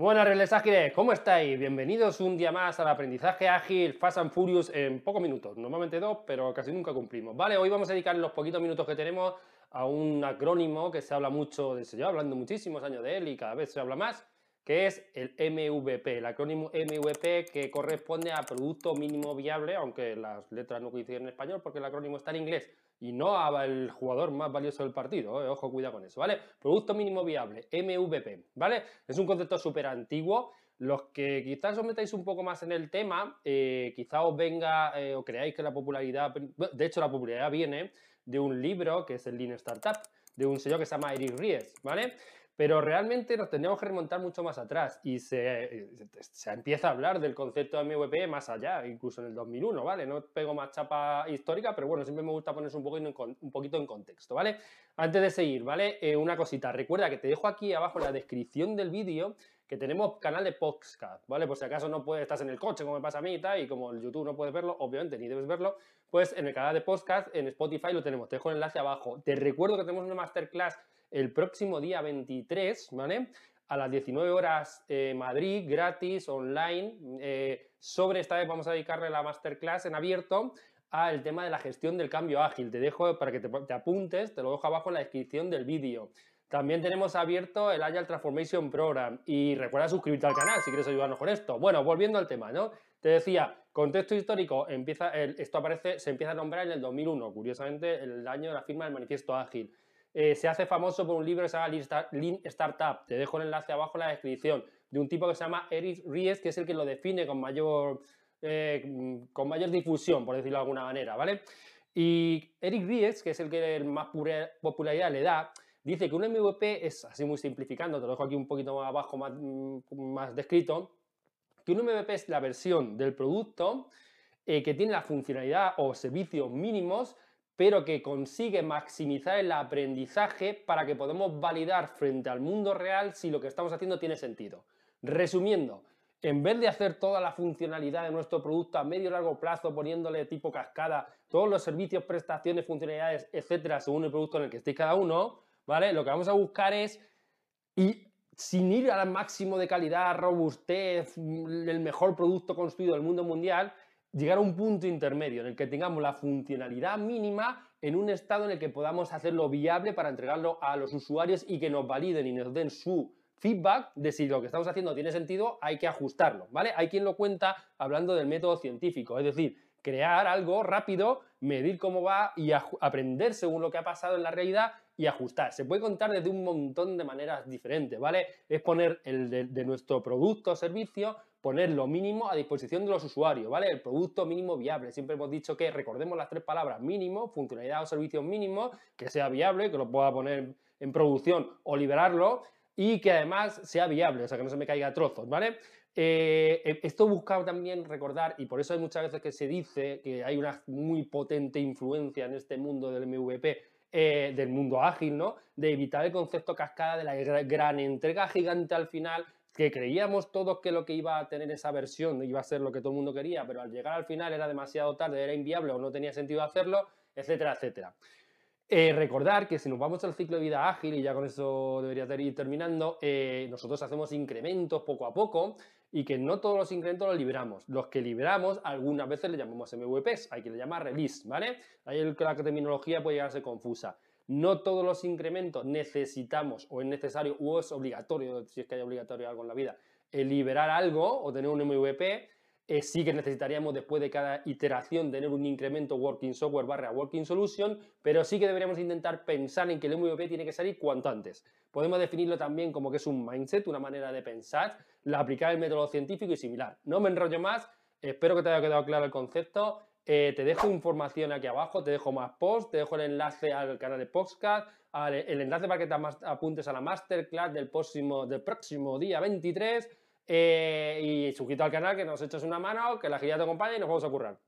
Buenas Reles Ágiles, ¿cómo estáis? Bienvenidos un día más al aprendizaje ágil Fast and Furious en pocos minutos, normalmente dos, pero casi nunca cumplimos. Vale, hoy vamos a dedicar los poquitos minutos que tenemos a un acrónimo que se habla mucho, se lleva hablando muchísimos años de él y cada vez se habla más, es el MVP, el acrónimo MVP que corresponde a Producto Mínimo Viable, aunque las letras no coinciden en español porque el acrónimo está en inglés y no el jugador más valioso del partido, ¿eh? ojo, cuidado con eso, ¿vale? Producto Mínimo Viable, MVP, ¿vale? Es un concepto súper antiguo, los que quizás os metáis un poco más en el tema, eh, quizás os venga eh, o creáis que la popularidad, de hecho la popularidad viene de un libro que es el Lean Startup, de un señor que se llama Eric Ries, ¿vale? Pero realmente nos tendríamos que remontar mucho más atrás y se, se, empieza a hablar del concepto de MVP más allá, incluso en el 2001, ¿vale? No pego más chapa histórica, pero bueno, siempre me gusta ponerse un poquito en, un poquito en contexto, ¿vale? Antes de seguir, ¿vale? Eh, una cosita, recuerda que te dejo aquí abajo en la descripción del vídeo que tenemos canal de podcast, ¿vale? Por si acaso no puedes, estás en el coche como me pasa a mí y tal, y como el YouTube no puedes verlo, obviamente ni debes verlo, pues en el canal de podcast, en Spotify lo tenemos, te dejo el enlace abajo. Te recuerdo que tenemos una masterclass el próximo día 23, ¿vale? A las 19 horas eh, Madrid, gratis, online, eh, sobre esta vez vamos a dedicarle la masterclass en abierto al tema de la gestión del cambio ágil. Te dejo para que te, apuntes, te lo dejo abajo en la descripción del vídeo. También tenemos abierto el Agile Transformation Program y recuerda suscribirte al canal si quieres ayudarnos con esto. Bueno, volviendo al tema, ¿no? Te decía, contexto histórico, empieza, esto aparece, se empieza a nombrar en el 2001, curiosamente el año de la firma del Manifiesto Ágil. Eh, se hace famoso por un libro que se llama Lean Startup, te dejo el enlace abajo en la descripción, de un tipo que se llama Eric Ries, que es el que lo define con mayor, eh, con mayor difusión, por decirlo de alguna manera, ¿vale? Y Eric Ries, que es el que más popularidad le da, dice que un MVP es, así muy simplificando, te lo dejo aquí un poquito más abajo, más, mm, más descrito, que un MVP es la versión del producto eh, que tiene la funcionalidad o servicios mínimos pero que consigue maximizar el aprendizaje para que podamos validar frente al mundo real si lo que estamos haciendo tiene sentido. Resumiendo, en vez de hacer toda la funcionalidad de nuestro producto a medio y largo plazo, poniéndole tipo cascada, todos los servicios, prestaciones, funcionalidades, etcétera, según el producto en el que estéis cada uno, ¿vale? Lo que vamos a buscar es, y sin ir al máximo de calidad, robustez, el mejor producto construido del mundo mundial, llegar a un punto intermedio en el que tengamos la funcionalidad mínima en un estado en el que podamos hacerlo viable para entregarlo a los usuarios y que nos validen y nos den su feedback de si lo que estamos haciendo tiene sentido, hay que ajustarlo, ¿vale? Hay quien lo cuenta hablando del método científico, es decir, crear algo rápido, medir cómo va y aprender según lo que ha pasado en la realidad y ajustar. Se puede contar desde un montón de maneras diferentes, ¿vale? Es poner el de, nuestro producto o servicio, poner lo mínimo a disposición de los usuarios, ¿vale? El producto mínimo viable. Siempre hemos dicho que recordemos las tres palabras mínimo, funcionalidad o servicio mínimo, que sea viable, que lo pueda poner en producción o liberarlo y que además sea viable, o sea, que no se me caiga a trozos, ¿vale? Eh, eh, esto buscado también recordar, y por eso hay muchas veces que se dice que hay una muy potente influencia en este mundo del MVP eh, del mundo ágil, ¿no? De evitar el concepto cascada de la gran entrega gigante al final, que creíamos todos que lo que iba a tener esa versión iba a ser lo que todo el mundo quería, pero al llegar al final era demasiado tarde, era inviable o no tenía sentido hacerlo, etcétera, etcétera. Eh, recordar que si nos vamos al ciclo de vida ágil, y ya con eso debería ir terminando, eh, nosotros hacemos incrementos poco a poco y que no todos los incrementos los liberamos. Los que liberamos, algunas veces le llamamos MVPs, hay que le llama release, ¿vale? Ahí la terminología puede llegar a ser confusa. No todos los incrementos necesitamos o es necesario o es obligatorio, si es que hay obligatorio algo en la vida, el liberar algo o tener un MVP eh, sí que necesitaríamos después de cada iteración tener un incremento working software barra working solution, pero sí que deberíamos intentar pensar en que el MVP tiene que salir cuanto antes. Podemos definirlo también como que es un mindset, una manera de pensar, la aplicar el método científico y similar. No me enrollo más, espero que te haya quedado claro el concepto. Eh, te dejo información aquí abajo, te dejo más posts, te dejo el enlace al canal de podcast, el enlace para que te apuntes a la masterclass del próximo, del próximo día 23 eh, y suscrito al canal, que nos echas una mano, que la guía te acompañe y nos vamos a currar.